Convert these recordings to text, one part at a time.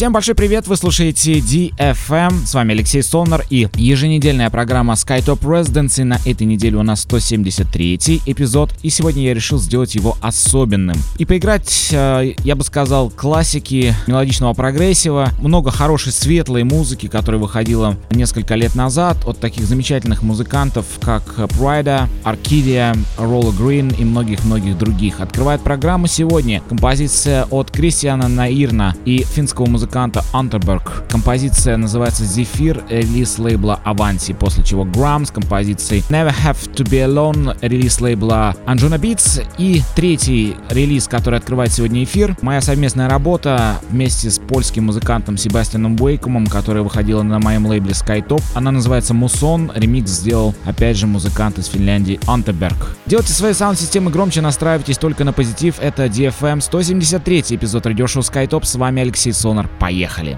Всем большой привет, вы слушаете DFM, с вами Алексей Солнер и еженедельная программа SkyTop Residency. На этой неделе у нас 173 эпизод, и сегодня я решил сделать его особенным. И поиграть, э, я бы сказал, классики мелодичного прогрессива, много хорошей светлой музыки, которая выходила несколько лет назад от таких замечательных музыкантов, как Prida, Arcadia, Roller Green и многих-многих других. Открывает программу сегодня композиция от Кристиана Наирна и финского музыканта музыканта Unterberg. Композиция называется «Зефир», релиз лейбла Avanti, после чего Grams с композицией «Never Have To Be Alone», релиз лейбла Anjuna Beats и третий релиз, который открывает сегодня эфир, моя совместная работа вместе с польским музыкантом Себастьяном Уэйкомом, которая выходила на моем лейбле Skytop. Она называется «Мусон», ремикс сделал опять же музыкант из Финляндии Unterberg. Делайте свои саунд-системы громче, настраивайтесь только на позитив. Это DFM 173 эпизод радиошоу Skytop. С вами Алексей Сонар. Поехали!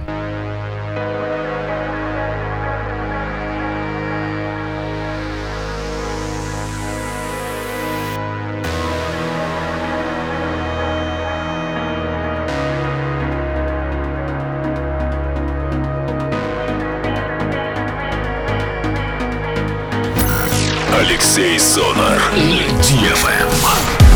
Алексей Сонар. DFM.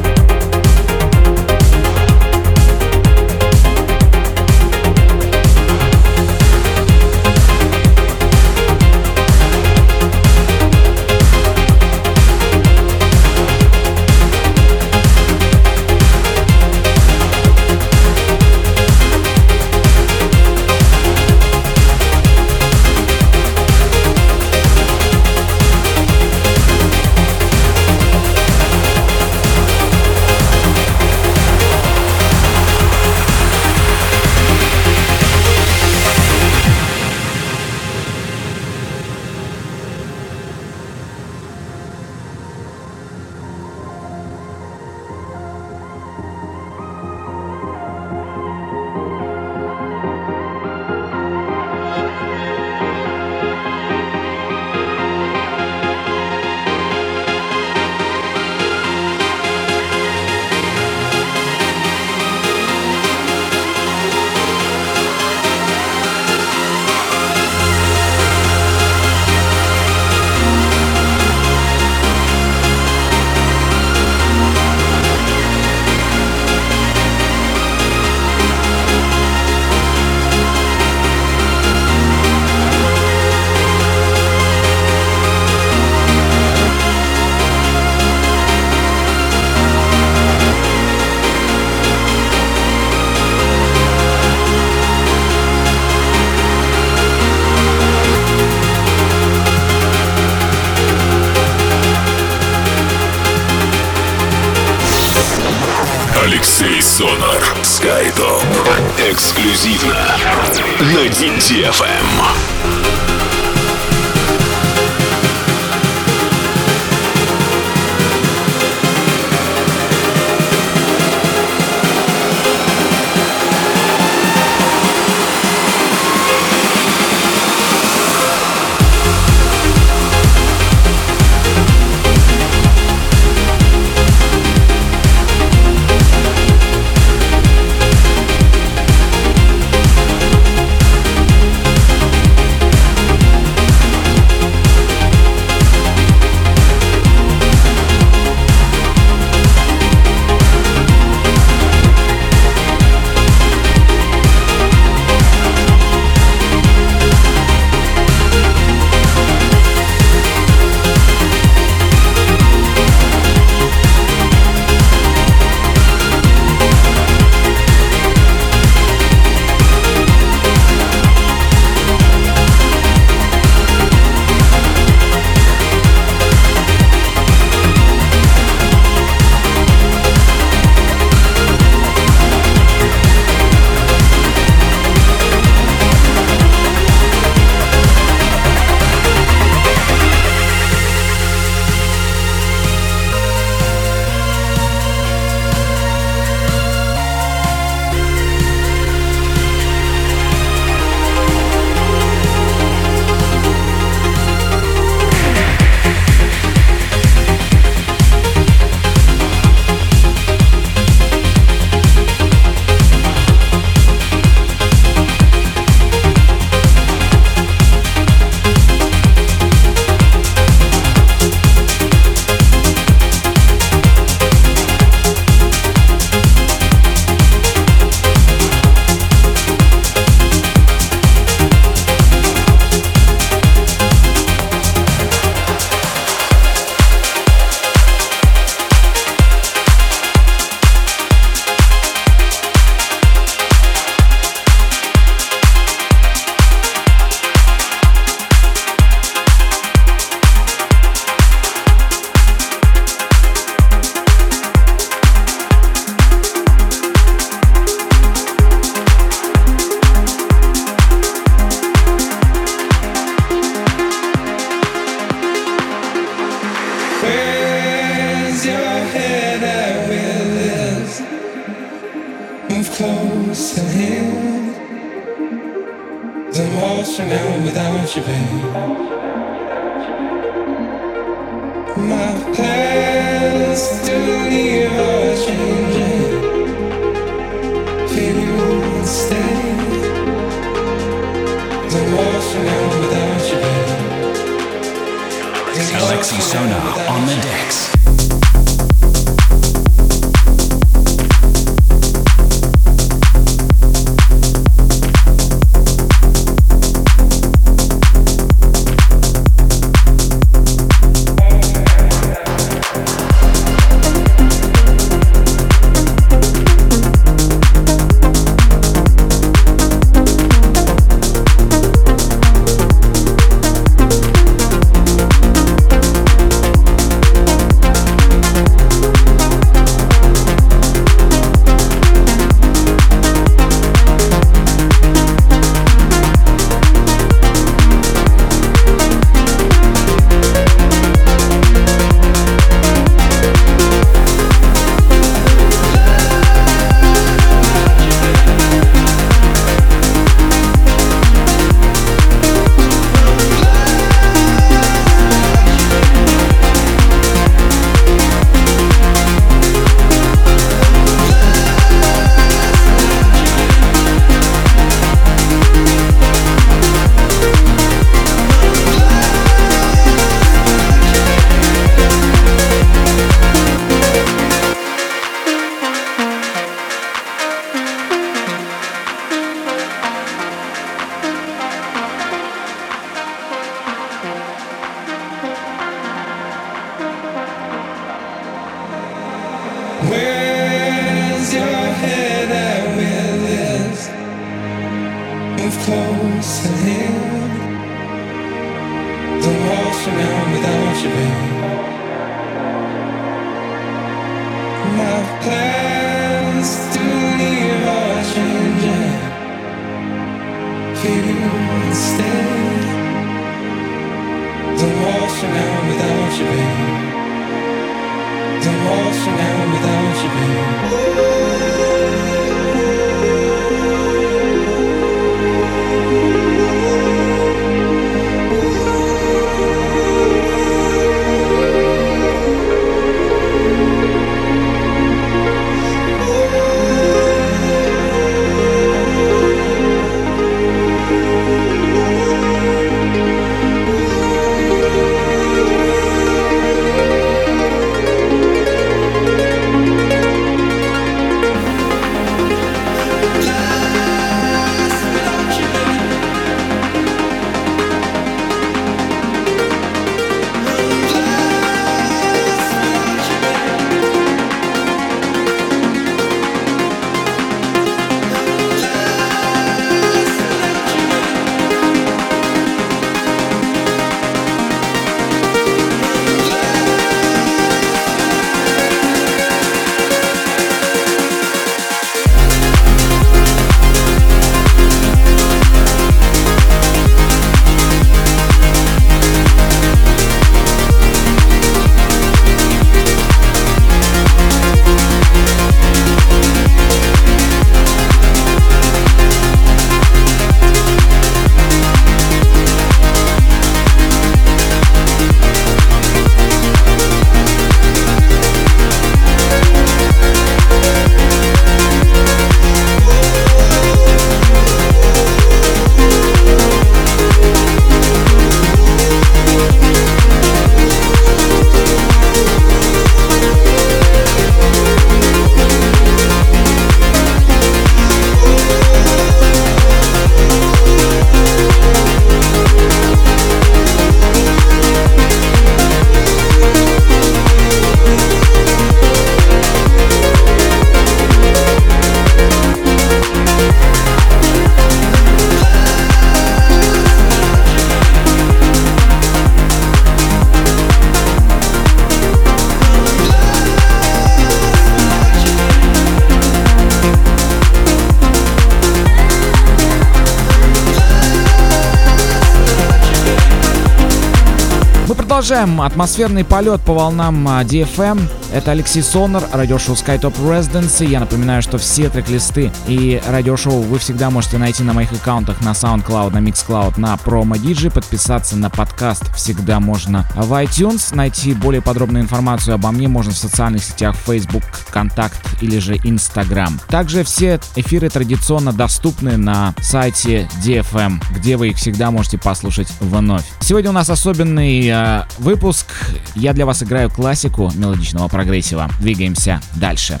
Продолжаем атмосферный полет по волнам DFM. Это Алексей Сонор, радиошоу SkyTop Residency. Я напоминаю, что все трек-листы и радиошоу вы всегда можете найти на моих аккаунтах на SoundCloud, на MixCloud, на Promo DJ. Подписаться на подкаст всегда можно в iTunes. Найти более подробную информацию обо мне можно в социальных сетях Facebook, Контакт или же Instagram. Также все эфиры традиционно доступны на сайте DFM, где вы их всегда можете послушать вновь. Сегодня у нас особенный э, выпуск. Я для вас играю классику мелодичного прогрессива. Двигаемся дальше.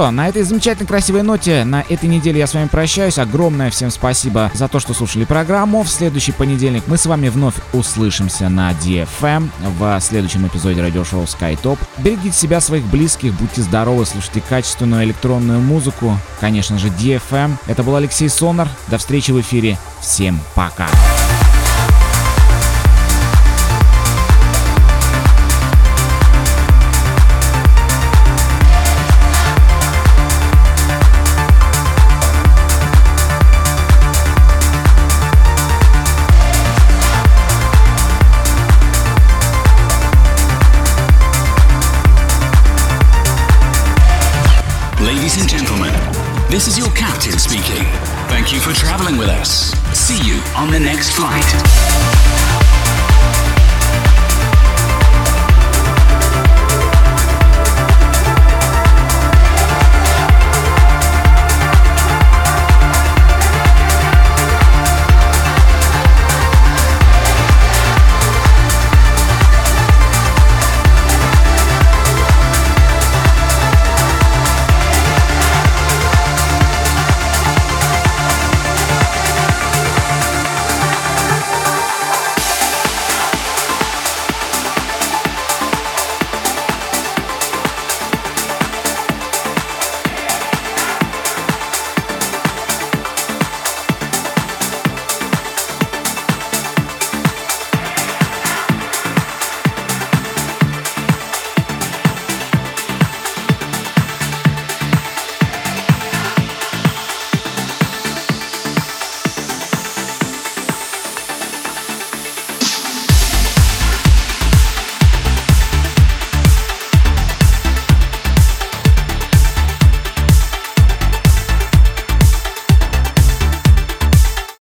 Что, на этой замечательной красивой ноте на этой неделе я с вами прощаюсь. Огромное всем спасибо за то, что слушали программу. В следующий понедельник мы с вами вновь услышимся на DFM в следующем эпизоде радиошоу SkyTop. Берегите себя, своих близких, будьте здоровы, слушайте качественную электронную музыку. Конечно же, DFM. Это был Алексей Сонар. До встречи в эфире. Всем пока. This the next.